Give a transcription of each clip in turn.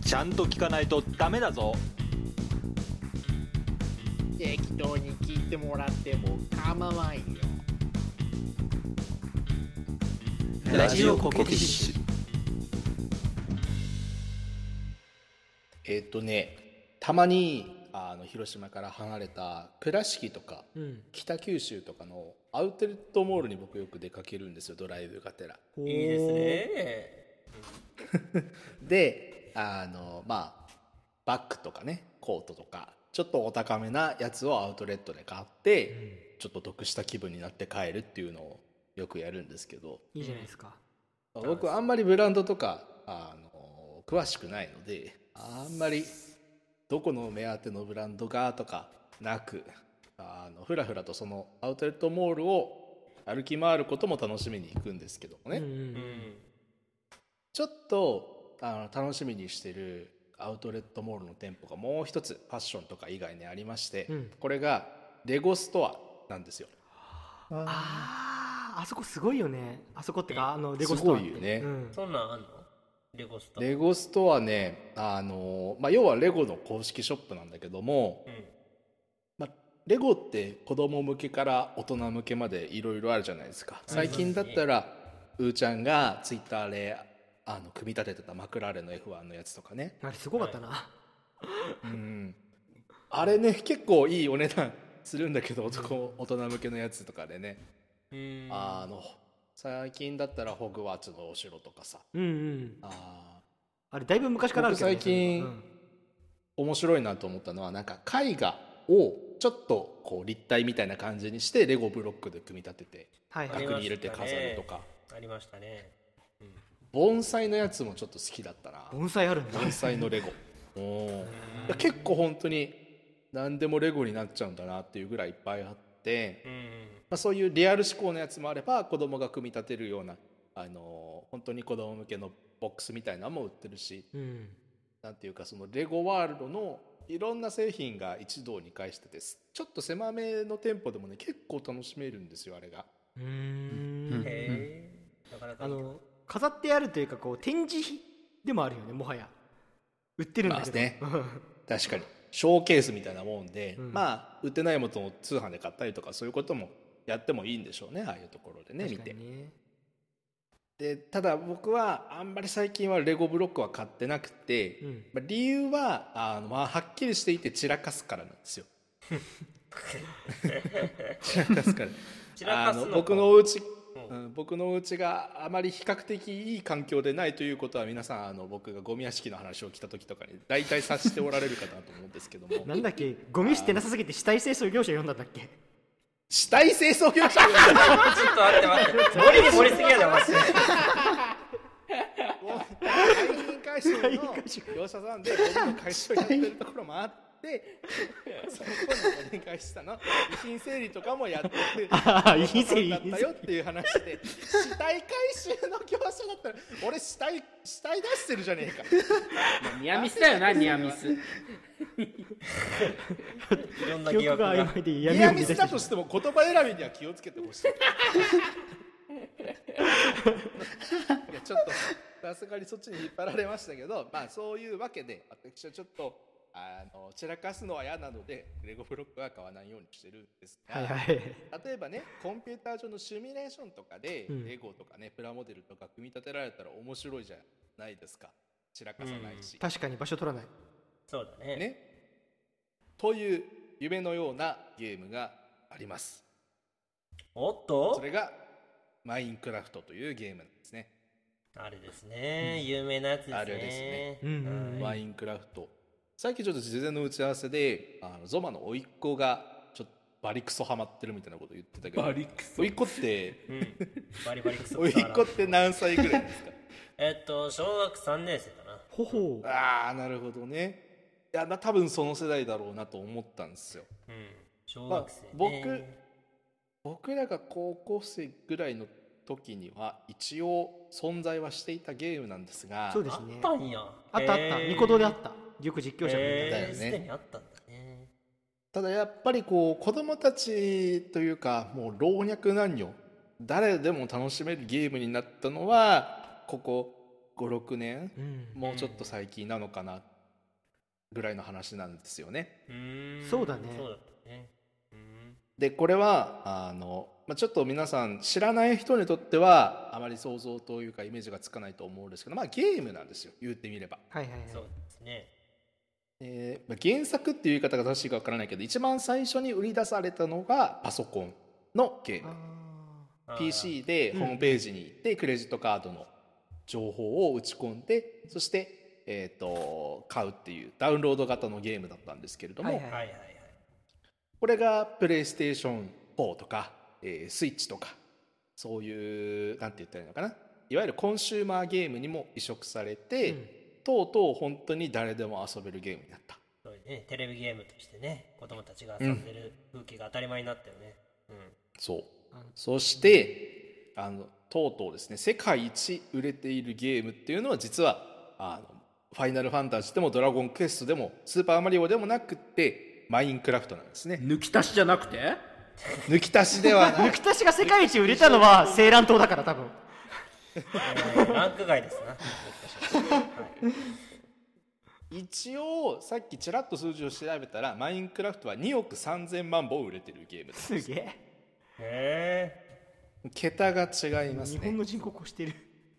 ちゃんと聞かないとダメだぞ。適当に聞いてもらっても構わんよ。ラジオコケティッシュえっ、とねたまに広島から離れた倉敷とかうん。北九州とかのアウトレットモールに僕よく出かけるんですよドライブがてら。いいいですね。であのまあバッグとかねコートとかちょっとお高めなやつをアウトレットで買って、ちょっと得した気分になって帰るっていうのをよくやるんですけど。いいじゃないですか。僕あんまりブランドとかあの詳しくないのであんまりどこの目当てのブランドが？とかなくあのふらふらとそのアウトレットモールを歩き回ることも楽しみに行くんですけどもね、うんうんうん。ちょっとあの楽しみにしてるアウトレットモールの店舗がもう一つファッションとか以外にありまして、うん。これがレゴストアなんですよ。あーあそこすごいよね。あそこってかあのレすゴストアって。ごいよね。うん。そんなんあんの？レゴスト。レゴストアねあの、まあ、要はレゴの公式ショップなんだけども、うん。まあ、レゴって子供向けから大人向けまでいろいろあるじゃないですか。最近だったらうーちゃんがツイッターであの組み立ててたマクラーレンの F1 のやつとかね。あれすごかったな、うん。あれね結構いいお値段するんだけど男大人向けのやつとかでね、うん。あの最近だったらホグワーツのお城とかさ。うんうん。ああれだいぶ昔からあるけど、ね、僕最近うん面白いなと思ったのはなんか絵画をちょっとこう立体みたいな感じにしてレゴブロックで組み立ててはいはい。額に入れて飾るとか。ありましたね。盆栽のやつもちょっと好きだったな。盆栽あるんだ。盆栽のレゴ。お結構本当に何でもレゴになっちゃうんだなっていうぐらいいっぱいあって、うんまあ、そういうリアル思考のやつもあれば子供が組み立てるようなあの本当に子供向けのボックスみたいなのも売ってるしうん。なんていうかそのレゴワールドのいろんな製品が一堂に会しててちょっと狭めの店舗でもね結構楽しめるんですよあれが。うーん。へえなかなか。いいあの飾ってあるというかこう展示でもあるよねもはや。売ってるんだけど、まあね。確かにショーケースみたいなもんで、うん。まあ売ってないものを通販で買ったりとかそういうこともやってもいいんでしょうねああいうところでね見て。でただ僕はあんまり最近はレゴブロックは買ってなくて、うん。まあ、理由はあの、まあ、はっきりしていて散らかすからなんですよ。散らかすか。ら僕のお家ううん、僕のお家があまり比較的いい環境でないということは皆さんあの僕がゴミ屋敷の話を聞いた時とかに大体察しておられるかなと思うんですけども。なんだっけゴミ捨てなさすぎて死体清掃業者呼んだんだっけ？死体清掃業者ちょっと待って待って。盛りに盛りすぎやでお前廃品回収の？業者さんでゴミの回収をやってるところもあって そこにお願いしたの。遺品整理とかもやってる ああ遺品整理だったよっていう話で死体回収の業者だったら俺死体死体出してるじゃねえか。ニアミスだよなニアミス。いろんな疑惑がが曖昧でニ闇アミスだとしても言葉選びには気をつけてほしい。いやちょっとさすがにそっちに引っ張られましたけどまあそういうわけで私はちょっとあの散らかすのは嫌なのでレゴブロックは買わないようにしてるんですが、はいはい。例えばねコンピューター上のシミュレーションとかで、うん。レゴとかねプラモデルとか組み立てられたら面白いじゃないですか。散らかさないし、確かに場所取らない。そうだね。ね。という夢のようなゲームがあります。おっと？それがマインクラフトというゲームなんですね、あれですね。有名なやつですね。あれですね。うん。うんうんマインクラフトさっきちょっと事前の打ち合わせであのゾマの甥っ子がちょっとバリクソハマってるみたいなこと言ってたけどリク甥っ子ってうん。バリバリクソ。甥っ子って何歳ぐらいですか？えっと小学3年生かな。ほほう。ああなるほどね。いやな多分その世代だろうなと思ったんですよ。うん。小まあ学生、ね。僕僕らが高校生ぐらいの時には一応存在はしていたゲームなんですが。そうですね。あったんや。あったあった。ニコ動であったよく実況者が言ってへーだよね。すでにあったんだね。ただやっぱりこう子供たちというかもう老若男女誰でも楽しめるゲームになったのはここ56年うん。もうちょっと最近なのかなぐらいの話なんですよね。うそうだね。でこれはあの、まあ、ちょっと皆さん知らない人にとってはあまり想像というかイメージがつかないと思うんですけど、まあ、ゲームなんですよ。言ってみれば。はいはいはい。そうですねえーまあ原作っていう言い方が正しいかわからないけど一番最初に売り出されたのがパソコンのゲーム。PC でホームページに行ってクレジットカードの情報を打ち込んでそして、えー、と買うっていうダウンロード型のゲームだったんですけれども、はいはいはいはい。はいこれがプレイステーション4とか、えースイッチとかそういうなんて言ったらいいのかな。いわゆるコンシューマーゲームにも移植されて、うんとうとう本当に誰でも遊べるゲームになった。そうねテレビゲームとしてね子供たちが遊んでる風景が当たり前になったよね。うん。そう。そしてあのとうとうですね世界一売れているゲームっていうのは実はあのファイナルファンタジーでもドラゴンクエストでもスーパーマリオでもなくってマインクラフトなんですね。抜き足しじゃなくて？抜き足しではない。抜き足しが世界一売れたのは青蘭島だから多分えーランク外ですな。一応さっきちらっと数字を調べたらマインクラフトは2億3000万本売れてるゲームです。すげえ。へ桁が違いますね。日本の人口越してる。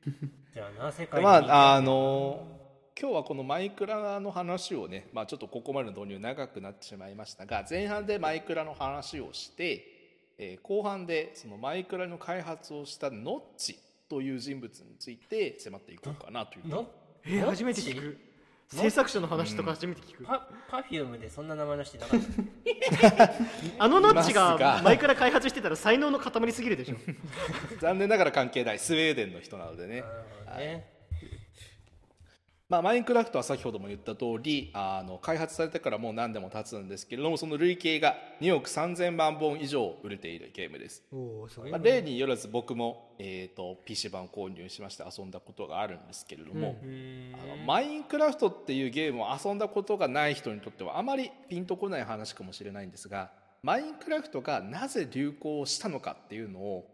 えじゃあな世で界まああのの今日はこのマイクラの話をね、まあ、ちょっとここまでの導入長くなってしまいましたが前半でマイクラの話をして、えー後半でそのマイクラの開発をしたノッチという人物について迫っていこうかなというのえー初めて聞く。制作者の話とか初めて聞く、パパフュームでそんな名前の人いなかった。あのノッチがが。前から開発してたら才能の塊すぎるでしょ。残念ながら関係ないスウェーデンの人なのでね。なるほどねまあ、マインクラフトは先ほども言った通りあの開発されてからもう何年も経つんですけれどもその累計が2億3000万本以上売れているゲームです、すまあ、例によらず僕も、えー、と PC 版を購入しまして遊んだことがあるんですけれども、うーん。あのマインクラフトっていうゲームを遊んだことがない人にとってはあまりピンとこない話かもしれないんですがマインクラフトがなぜ流行したのかっていうのを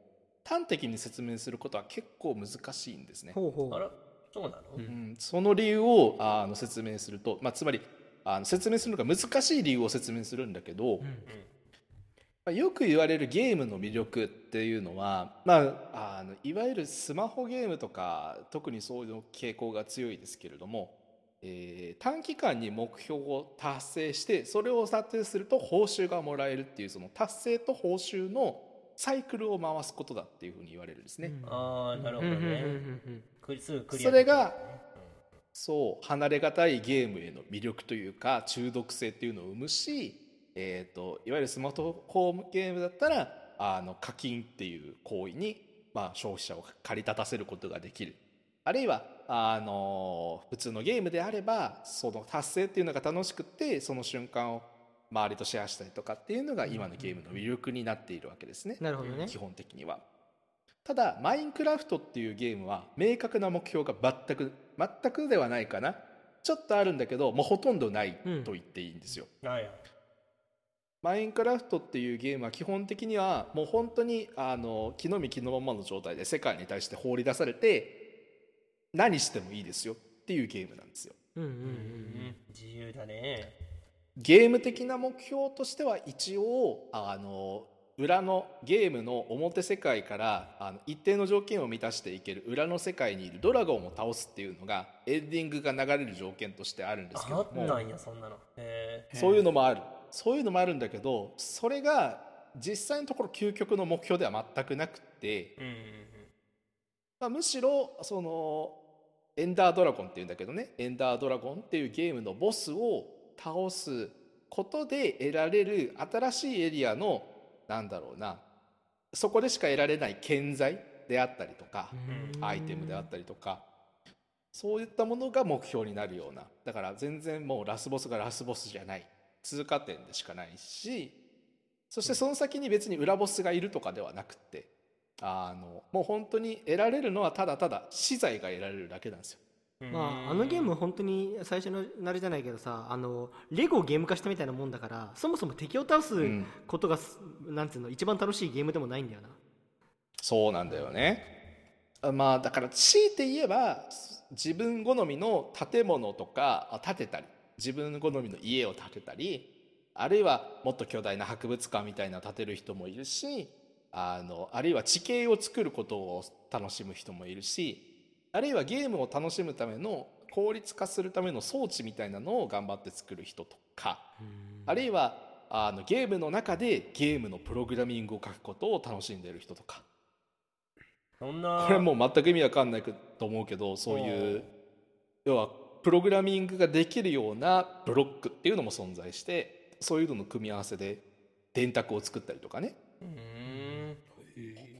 端的に説明することは結構難しいんですね。ほうほう。あらそうなの、うん、その理由をあの説明すると、まあ、つまりあの説明するのが難しい理由を説明するんだけど、まあ、よく言われるゲームの魅力っていうのは、まあ、あのいわゆるスマホゲームとか特にそういう傾向が強いですけれども、えー短期間に目標を達成してそれを達成すると報酬がもらえるっていうその達成と報酬のサイクルを回すことだっていうふうに言われるんですね。ああなるほどね、うんうんうんうんそれがそう離れがたいゲームへの魅力というか中毒性っていうのを生むし、えー、といわゆるスマートフォンゲームだったらあの課金っていう行為に、まあ、消費者を駆り立たせることができる。あるいはあの普通のゲームであればその達成っていうのが楽しくってその瞬間を周りとシェアしたりとかっていうのが今のゲームの魅力になっているわけですね。なるほどね。基本的にはただマインクラフトっていうゲームは明確な目標が全く全くではないかな。ちょっとあるんだけどもうほとんどないと言っていいんですよ、はいはい。マインクラフトっていうゲームは基本的にはもう本当にあの木の実木のままの状態で世界に対して放り出されて何してもいいですよ。っていうゲームなんですよ。うんうんうんうん。自由だね。ゲーム的な目標としては一応あの裏のゲームの表世界からあの一定の条件を満たしていける裏の世界にいるドラゴンを倒すっていうのがエンディングが流れる条件としてあるんですけあども。ったんやそんなの。そういうのもある。そういうのもあるんだけどそれが実際のところ究極の目標では全くなくって、うんうん。まあ、むしろそのエンダードラゴンっていうんだけどね。エンダードラゴンっていうゲームのボスを倒すことで得られる新しいエリアのなんだろうな。そこでしか得られない建材であったりとかうん。アイテムであったりとかそういったものが目標になるような。だから全然もうラスボスがラスボスじゃない。通過点でしかないしそしてその先に別に裏ボスがいるとかではなくってあのもう本当に得られるのはただただ資材が得られるだけなんですよ。うんまあ、あのゲーム本当に最初のなれじゃないけどさあのレゴをゲーム化したみたいなもんだからそもそも敵を倒すうんことがす、なんつうの一番楽しいゲームでもないんだよなそうなんだよね。あまあだから強いて言えば自分好みの建物とかあ建てたり自分好みの家を建てたりあるいはもっと巨大な博物館みたいなの建てる人もいるしあのあるいは地形を作ることを楽しむ人もいるしあるいはゲームを楽しむための効率化するための装置みたいなのを頑張って作る人とかあるいはあのゲームの中でゲームのプログラミングを書くことを楽しんでいる人とか。そんな。これもう全く意味わかんないと思うけどそういう要はプログラミングができるようなブロックっていうのも存在してそういうのの組み合わせで電卓を作ったりとかね。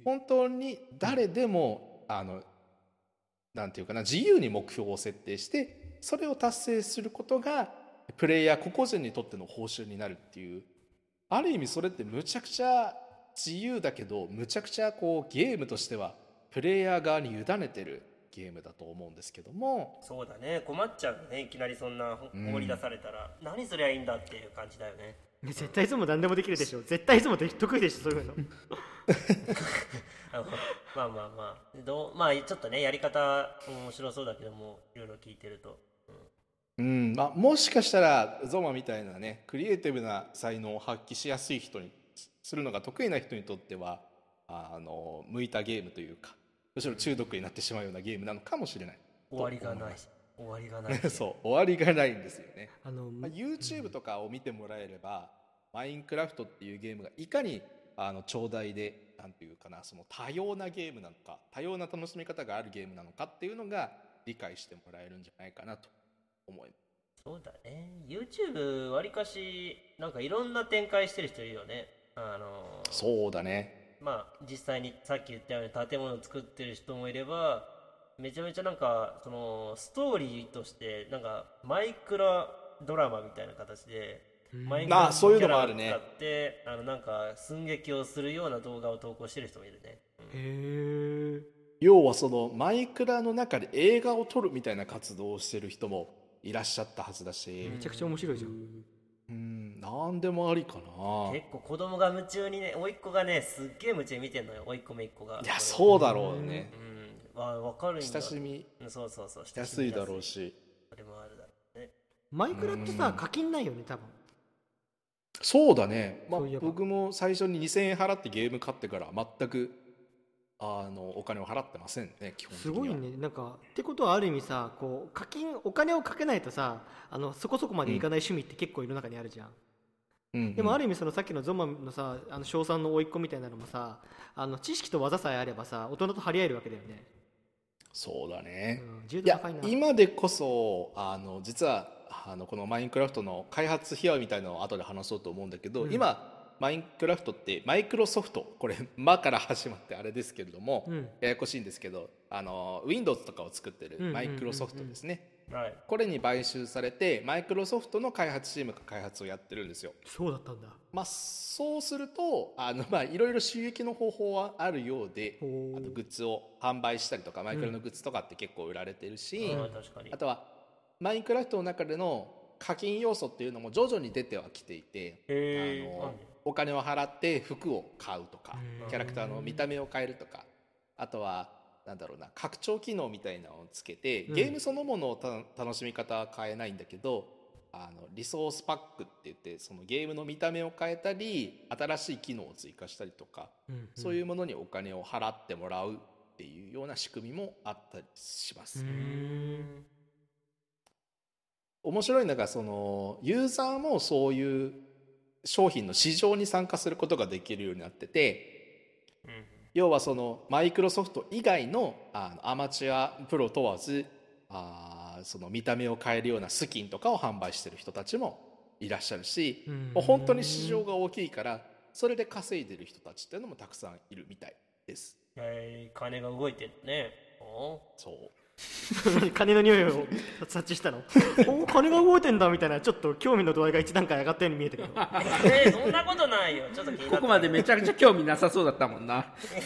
本当に誰でもあのなんていうかな自由に目標を設定してそれを達成することがプレイヤー個々人にとっての報酬になるっていう。ある意味それってむちゃくちゃ自由だけどむちゃくちゃこうゲームとしてはプレイヤー側に委ねてるゲームだと思うんですけども。そうだね。困っちゃうよね。いきなりそんな放り出されたら、何すりゃいいんだっていう感じだよね。絶対いつも何でもできるでしょ。絶対いつもで得意でしょそういうの まあまあまあ。どうまあちょっとねやり方面白そうだけどもいろいろ聞いてると。うん。まあ、もしかしたらゾマみたいなねクリエイティブな才能を発揮しやすい人にするのが得意な人にとってはあの向いたゲームというかむしろ中毒になってしまうようなゲームなのかもしれない。終わりがない。終わりがない。そう。終わりがないんですよね、あのまあ、YouTube とかを見てもらえれば「マインクラフト」っていうゲームがいかにあの長大でなんていうかなその多様なゲームなのか多様な楽しみ方があるゲームなのかっていうのが理解してもらえるんじゃないかなと思います。そうだね。YouTube わりかしなんかいろんな展開してる人いるよね。あのーそうだね。まあ実際にさっき言ったように建物を作ってる人もいればめちゃめちゃなんかそのストーリーとしてなんかマイクラドラマみたいな形でマイクラあそういうのもあるね。キャラを使ってあのなんか寸劇をするような動画を投稿してる人もいるね、うんへえ。要はそのマイクラの中で映画を撮るみたいな活動をしてる人もいらっしゃったはずだし。めちゃくちゃ面白いじゃん。うん。何でもありかな。結構子供が夢中にね甥っ子がねすっげえ夢中に見てんのよ。甥っ子姪っ子が。いやそうだろうね。うん。わ分かるんだ。親しみ。うんそうそうそう。やすいだろうし。それもあるだろうね。マイクラってさ課金ないよね多分そうだね、まあ僕も最初に2000円払ってゲーム買ってから全くあのお金を払ってませんね基本的すには。ごいね。なんかってことはある意味さこう課金お金をかけないとさあのそこそこまでいかない趣味って結構世の中にあるじゃん、うんうん。でもある意味そのさっきのゾンマのさあの小3の甥っ子みたいなのもさあの知識と技さえあればさ大人と張り合えるわけだよね、そうだね、うん、いや今でこそあの実はあのこのマインクラフトの開発秘話みたいなのを後で話そうと思うんだけど、うん。今マインクラフトってマイクロソフト。これ「マ」から始まってあれですけれども、うん。ややこしいんですけどあの Windows とかを作ってるマイクロソフトですね、はい。これに買収されてマイクロソフトの開発チームが開発をやってるんですよ。そうだったんだ。まあそうするとあのまあいろいろ収益の方法はあるようであとグッズを販売したりとかマイクラのグッズとかって結構売られてるし、うん。確かに。あとはマインクラフトの中での課金要素っていうのも徐々に出てはきていてへー。あのお金を払って服を買うとかうんキャラクターの見た目を変えるとかあとはなんだろうな拡張機能みたいなのをつけてうん。ゲームそのものをた楽しみ方は変えないんだけどあのリソースパックって言ってそのゲームの見た目を変えたり新しい機能を追加したりとかうんそういうものにお金を払ってもらうっていうような仕組みもあったりします。うん面白いのがそのユーザーもそういう商品の市場に参加することができるようになってて要はそのマイクロソフト以外のあのアマチュアプロ問わずあーその見た目を変えるようなスキンとかを販売してる人たちもいらっしゃるしうん。もう本当に市場が大きいからそれで稼いでる人たちっていうのもたくさんいるみたいです。えー金が動いてるね。おそう 金の匂いを察知したの？お金が動いてんだみたいなちょっと興味の度合いが一段階上がったように見えたけどえー、そんなことないよ。ちょっとここまでめちゃくちゃ興味なさそうだったもんな。い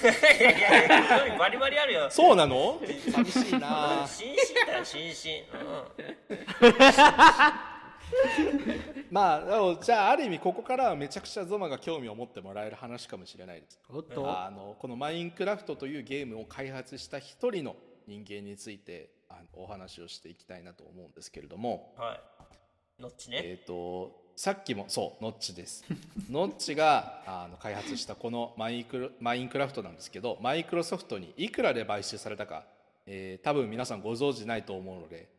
やいやいや興味バリバリあるよ。そうなの？寂しいな。心身だよ心身、うん、まあじゃあある意味ここからはめちゃくちゃゾマが興味を持ってもらえる話かもしれないです。おっと。あのこのマインクラフトというゲームを開発した一人の人間についてあのお話をしていきたいなと思うんですけれども、はい。ノッチね。えっ、とさっきもそうノッチです ノッチがあの開発したこのマイクロマインクラフトなんですけどマイクロソフトにいくらで買収されたか、えー多分皆さんご存知ないと思うので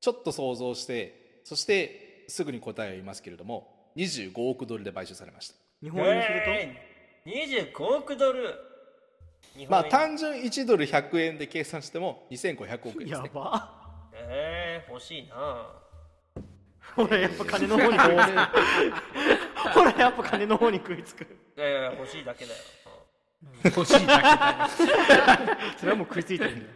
ちょっと想像してそしてすぐに答えを言いますけれども25億ドルで買収されました日本円にするえー、25億ドル。日まあ単純1ドル100円で計算しても2500億円ですね。ば。えー、欲しいな。ほらやっぱ金の方に食いつく。ほらやっぱ金の方に食いつく。いやいや欲しいだけだよ。欲しいだそれはもう食いついてるんだよ。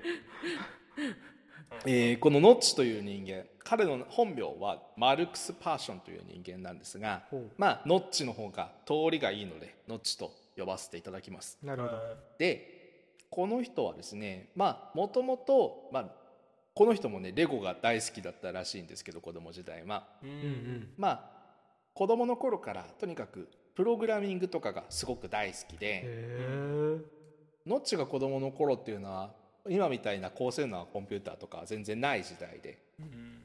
えーこのノッチという人間彼の本名はマルクス・パーションという人間なんですがまあノッチの方が通りがいいのでノッチと呼ばせていただきます。なるほど。でこの人はですねまあもともとまあこの人もねレゴが大好きだったらしいんですけど子供時代は。ううん。んまあ子供の頃からとにかくプログラミングとかがすごく大好きへでえ。ノッチが子供の頃っていうのは今みたいな高性能なコンピューターとかは全然ない時代で。うん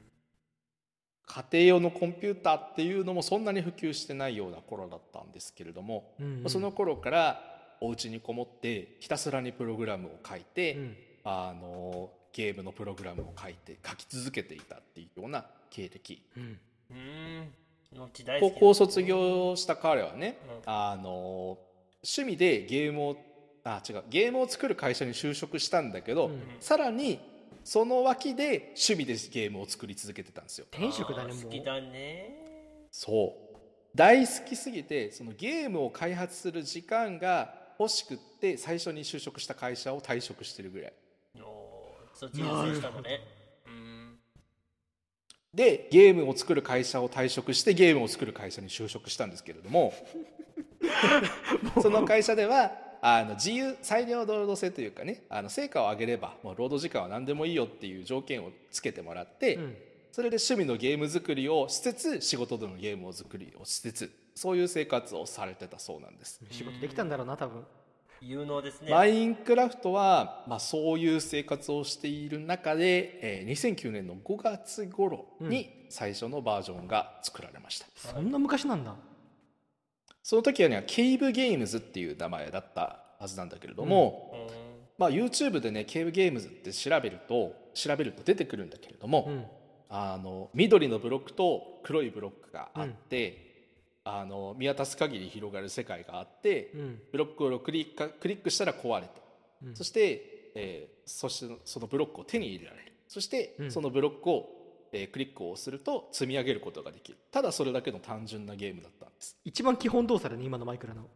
家庭用のコンピューターっていうのもそんなに普及してないような頃だったんですけれども、うんうん。その頃からお家にこもってひたすらにプログラムを書いて、うん。あのゲームのプログラムを書いて書き続けていたっていうような経歴。うん。高校卒。業した彼はね、うん。あの趣味でゲームをあ違うゲームを作る会社に就職したん。だけど、うん。さらにその脇で趣味でゲームを作り続けてたんですよ転職だね好きだね。そう大好きすぎてそのゲームを開発する時間が欲しくって最初に就職した会社を退職してるぐらいそっちに優先したのね。うん。でゲームを作る会社を退職してゲームを作る会社に就職したんですけれども その会社ではあの自由裁量労働制というかねあの成果を上げればもう労働時間は何でもいいよっていう条件をつけてもらって、うん。それで趣味のゲーム作りをしつつ仕事でのゲームを作りをしつつそういう生活をされてたそうなんです。仕事できたんだろうな多分。有能ですね。マインクラフトは、まあ、そういう生活をしている中で、えー2009年の5月頃に最初のバージョンが作られました、そんな昔なんだその時はねケイブゲームズっていう名前だったはずなんだけれども、うん。まあ、YouTube でねケイブゲームズって調べると調べると出てくるんだけれども、うん。あの緑のブロックと黒いブロックがあって、あの見渡す限り広がる世界があって、うん。ブロックをクリッククリックしたら壊れて、うん。そして、えーそしてそのブロックを手に入れられる。そして、うん。そのブロックを、えークリックをすると積み上げることができる。ただそれだけの単純なゲームだったんです。一番基本動作だね今のマイクラの。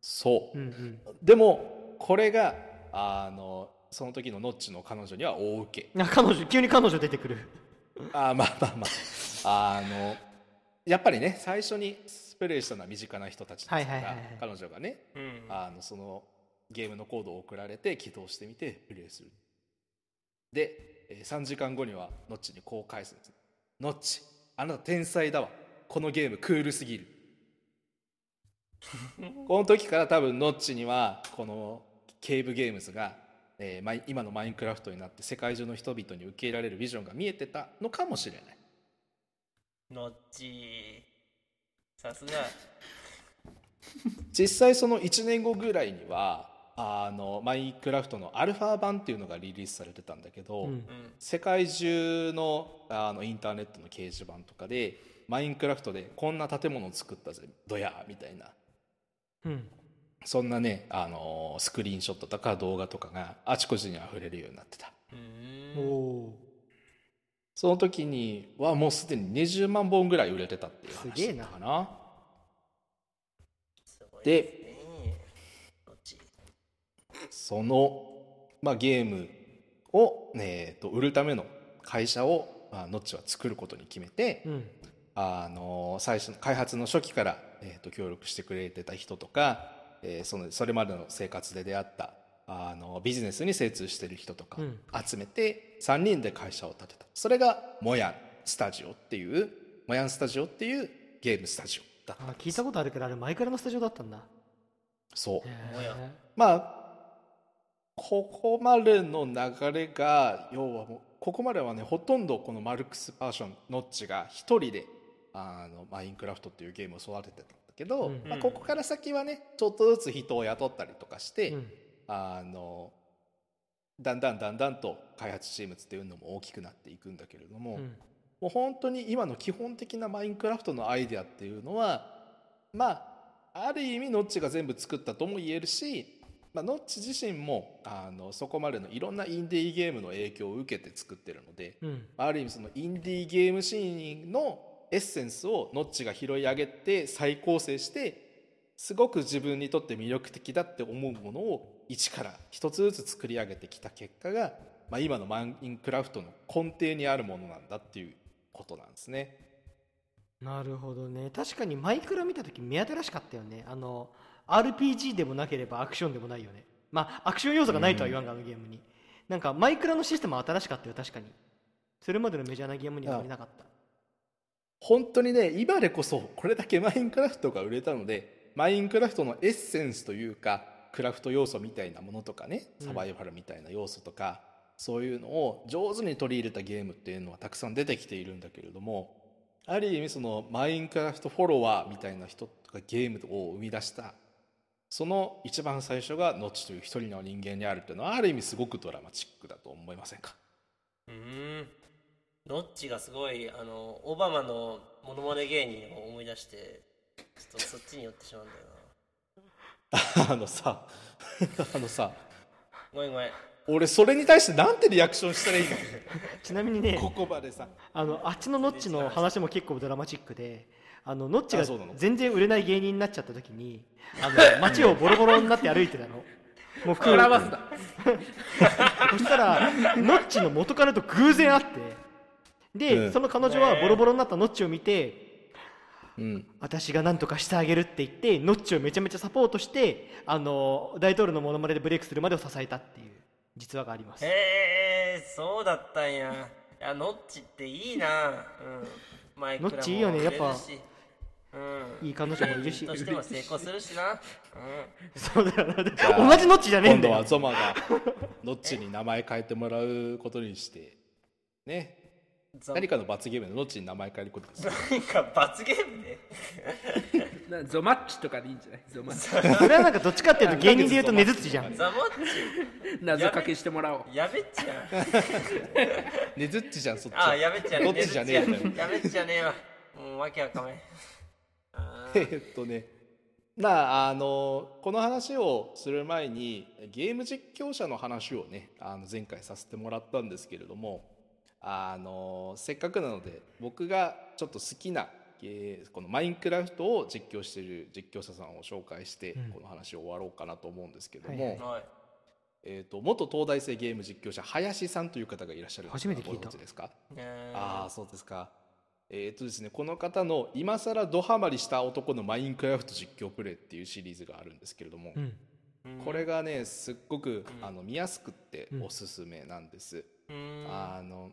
そう、うんうん。でもこれがあのその時のノッチの彼女には大受け。あ彼女急に彼女出てくる。あーまあまあまあ。あのやっぱりね最初にプレイしたのは身近な人たちですから、はいはいはいはい。彼女がねうん。あのそのゲームのコードを送られて起動してみてプレイする。で、えー3時間後にはノッチにこう返すんですノッチあなた天才だわこのゲームクールすぎる この時から多分ノッチにはこのケーブゲームズが、えー今のマインクラフトになって世界中の人々に受け入れられるビジョンが見えてたのかもしれないノッチ。さすが。実際その1年後ぐらいにはあのマインクラフトのアルファ版っていうのがリリースされてたんだけど、うん。うん。世界中のあのインターネットの掲示板とかでマインクラフトでこんな建物を作ったぜドヤーみたいな。うん。そんなねあのスクリーンショットとか動画とかがあちこちに溢れるようになってた。その時にはもうすでに20万本ぐらい売れてたっていうすげえな話だったかな。で。その、まあ、ゲームを、えーと売るための会社を、まあ、ノッチは作ることに決めて、うん。あの最初の開発の初期から、えー、と協力してくれてた人とか、えーそのそれまでの生活で出会ったあのビジネスに精通してる人とかうん。集めて3人で会社を建てた。それがモヤンスタジオっていうマヤンスタジオっていうゲームスタジオだったあ聞いたことあるけどあれマイクラのスタジオだったんだ。そう。まあここまでの流れが要はもうここまではねほとんどこのマルクス・パーションノッチが一人であのマインクラフトっていうゲームを育ててたんだけど、うん。まあ、ここから先はねちょっとずつ人を雇ったりとかして、うんあのだんだんだんだんと開発チームっていうのも大きくなっていくんだけれども、うん。もう本当に今の基本的なマインクラフトのアイデアっていうのはまあある意味ノッチが全部作ったとも言えるし、まあ、ノッチ自身もあのそこまでのいろんなインディーゲームの影響を受けて作ってるのでうん。ある意味そのインディーゲームシーンのエッセンスをノッチが拾い上げて再構成してすごく自分にとって魅力的だって思うものを一から一つずつ作り上げてきた結果が、まあ、今のマインクラフトの根底にあるものなんだっていうことなんですね。なるほどね。確かにマイクラ見た時目新しかったよね。あの RPG でもなければアクションでもないよね。まあアクション要素がないとは言わんが、あのゲームに。なんかマイクラのシステムは新しかったよ確かに。それまでのメジャーなゲームにはあまりなかった。本当にね今でこそこれだけマインクラフトが売れたのでマインクラフトのエッセンスというかクラフト要素みたいなものとかねサバイバルみたいな要素とか、そういうのを上手に取り入れたゲームっていうのはたくさん出てきているんだけれどもある意味そのマインクラフトフォロワーみたいな人とかゲームを生み出したその一番最初がノッチという一人の人間にあるっていうのはある意味すごくドラマチックだと思いませんか？うーん。ノッチがすごいあのオバマのモノマネ芸人を思い出してちょっとそっちに寄ってしまうんだよ あのさ あのさなごめんごめん。俺それに対してなんてリアクションしたらいいの？ちなみにねここまでさ。あのあっちのノッチの話も結構ドラマチックであのノッチが全然売れない芸人になっちゃった時に あの街をボロボロになって歩いてたの もうク膨らますな。そしたらノッチの元彼と偶然会ってで、うん。その彼女はボロボロになったノッチを見てうん。私が何とかしてあげるって言ってノッチをめちゃめちゃサポートしてあの大統領のモノマネでブレイクするまでを支えたっていう実話があります。へえそうだったんや。いやノッチっていいな。うん。マイクラもノッチいいよねやっぱうん。いい彼女もいるし。としても成功するしな。うん。そうだよな。同じノッチじゃねえんだよ。今度はゾマがノッチに名前変えてもらうことにして。ね。ざ何かの罰ゲームでノッチに名前変えることです何か罰ゲームで？なゾマッチとかでいいんじゃない？ゾマ。ッ それはなんかどっちかっていうと芸人で言うとねずっちじゃん。ザモッチ謎かけしてもらおう。チやべっちゃんねずっちじゃんそっち。あやべっちゃんどっちじゃねえよ。やべっちゃねえわ。もうわけわかめえーっとね。なああのこの話をする前にゲーム実況者の話をねあの前回させてもらったんですけれどもあのせっかくなので僕がちょっと好きなこのマインクラフトを実況している実況者さんを紹介して、うん。この話を終わろうかなと思うんですけども、はいはい。はいえー、と元東大生ゲーム実況者林さんという方がいらっしゃるんですが初めて聞いた。ご存知ですか？えー。ああそうですかえっ、とですねこの方の今更ドハマりした男のマインクラフト実況プレイっていうシリーズがあるんですけれども、うん。これがねすっごく、うん。あの見やすくってうん。おすすめなんです、うん。あの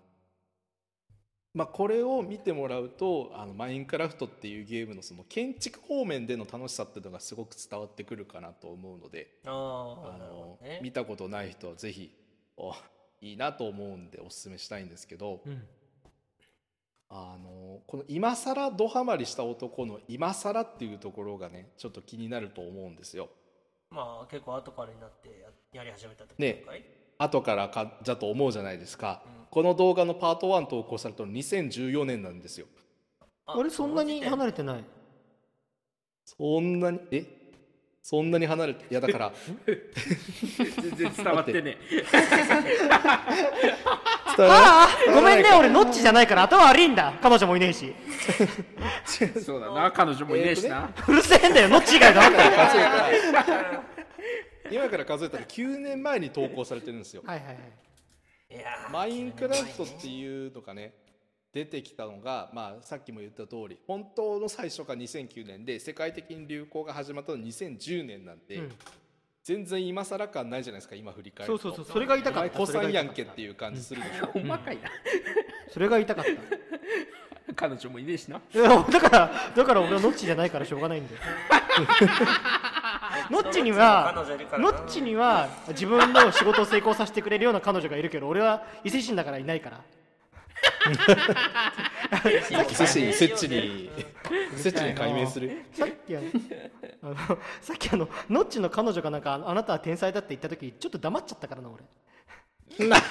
まあこれを見てもらうとあのマインクラフトっていうゲームのその建築方面での楽しさっていうのがすごく伝わってくるかなと思うのであの見たことない人はぜひおいいなと思うんでおすすめしたいんですけど、うんあのこの今更ドハマりした男の今更っていうところがねちょっと気になると思うんですよ。まあ結構後からになってややり始めた時ね後からかじゃと思うじゃないですか、うん。この動画のパート1投稿されたの2014年なんですよ。ああれそんなに離れてない？そんなにえ？そんなに離れていやだから全然伝わってね。ああごめんね俺ノッチじゃないから頭悪いんだ。彼女もいねえし。えそうだな彼女もいねえしな、うるせえんだよノッチ以外だ今から数えたら9年前に投稿されてるんですよはいはいいやーマインクラフトっていうのがね出てきたのが、まあ、さっきも言った通り本当の最初が2009年で世界的に流行が始まったのは2010年なんで、うん。全然今更感ないじゃないですか今振り返ると。そうそうそう。それが言いたおかった。前子さんやんそれが言いた。かったけっていう感じするでしょ、ほん。まかいな。それが言いたかった。彼女もいねえしな。だからだから俺はノッチじゃないからしょうがないんだよ ノッチにはノッチには自分の仕事を成功させてくれるような彼女がいるけど俺は伊勢神だからいないから伊勢神設置に設置に解明する。さっきあのあのさっきあのノッチの彼女がなんかあなたは天才だって言った時ちょっと黙っちゃったからな俺。そんなこ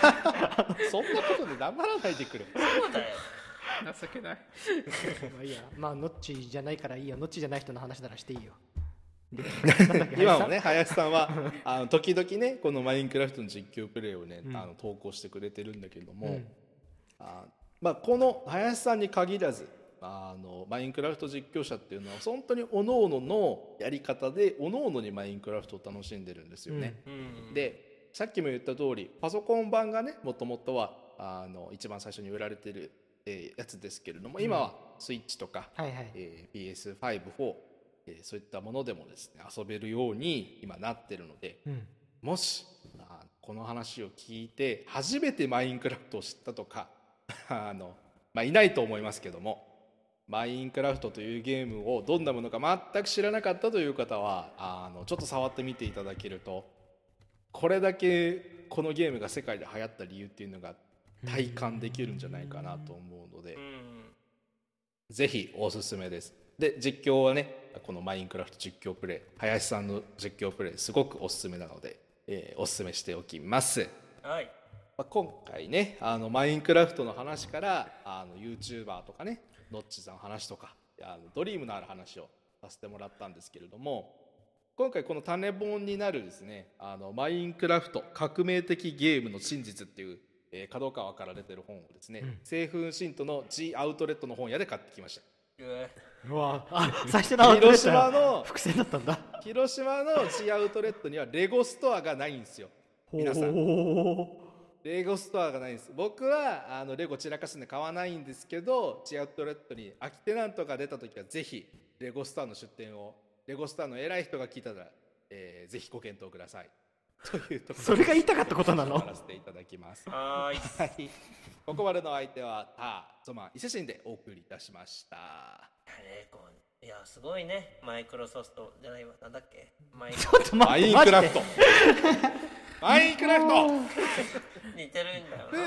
とで黙らないでくれ。そうだよ。情けない。まあいいや。まあノッチじゃないからいいよ。ノッチじゃない人の話ならしていいよ。今もね林さんはあの時々ねこのマインクラフトの実況プレイをね、あの投稿してくれてるんだけども、うんあまあ、この林さんに限らずあのマインクラフト実況者っていうのは本当に各々のやり方で各々にマインクラフトを楽しんでるんですよね。うんでさっきも言った通りパソコン版がねもともとはあの一番最初に売られてる、えーやつですけれども今はスイッチとか、はいはい。えー PS54、えーそういったものでもですね遊べるように今なってるのでうん。もしあこの話を聞いて初めてマインクラフトを知ったとかあの、まあ、いないと思いますけどもマインクラフトというゲームをどんなものか全く知らなかったという方はあのちょっと触ってみていただけるとこれだけこのゲームが世界で流行った理由っていうのが体感できるんじゃないかなと思うのでうん。ぜひおすすめです。で実況はねこのマインクラフト実況プレイ林さんの実況プレイすごくおすすめなので、えーおすすめしておきます、はいまあ、今回ねあのマインクラフトの話からあの YouTuber とかねノッチさんの話とかあのドリームのある話をさせてもらったんですけれども今回この種本になるですねあのマインクラフト革命的ゲームの真実っていう、えー角川から出てる本をですね、製粉信徒の G アウトレットの本屋で買ってきました。うわあ最初の広島の伏線だったんだ。広島の G アウトレットにはレゴストアがないんですよ。皆さん。ほレゴストアがないんです。僕はあのレゴ散らかすんで買わないんですけどチアウトレットに空きテナントが出た時はぜひレゴストアの出店をレゴストアの偉い人が聞いたら、えーぜひご検討ください。というところそれが言いたかったことなの？終わらせていただきます。はーい。はい。ここまでの相手はターゾマン伊勢神でお送りいたしました。ねこういやすごいね。マイクロソフトじゃないわ。なんだっけ？マイちょっとマ待ってインクラフト マインクラフト。似てるんだよふな。う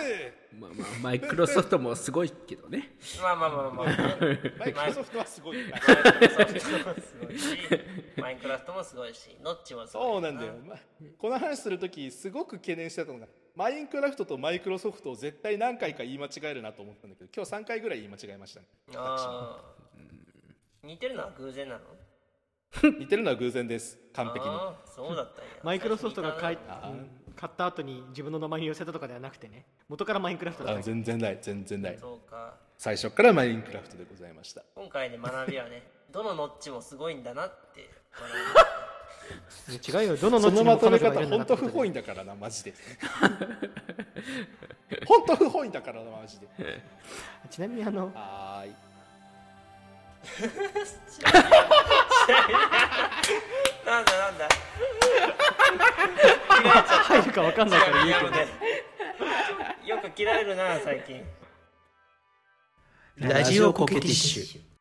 まあまあ、マイクロソフトもすごいけどね。まあまあまあまあ、ね、マイクロソフトはすごいな。マイクロソフトもすごいし。マインクラフトもすごいし。ノッチもすごいそうなんだよ、まこの話する時すごく懸念してたのがマインクラフトとマイクロソフトを絶対何回か言い間違えるなと思ったんだけど今日3回ぐらい言い間違えましたね。ああ似てるのは偶然なの？似てるのは偶然です。完璧に。そうだったんや。マイクロソフトが買い買った後に自分の名前に寄せたとかではなくてね。元からマインクラフトだった。あ全然ない。全然ない。そうか。最初からマインクラフトでございました。今回で学びはねどのノッチもすごいんだなって。違うよ。どのそ後にものまとめ方本当不本意だからなマジで。本当不本意だからなマジで。ちなみにあのはーい なんだなんだ。入るか分かんないから言うけどねよく切られるな最近ラジオコケティッシュ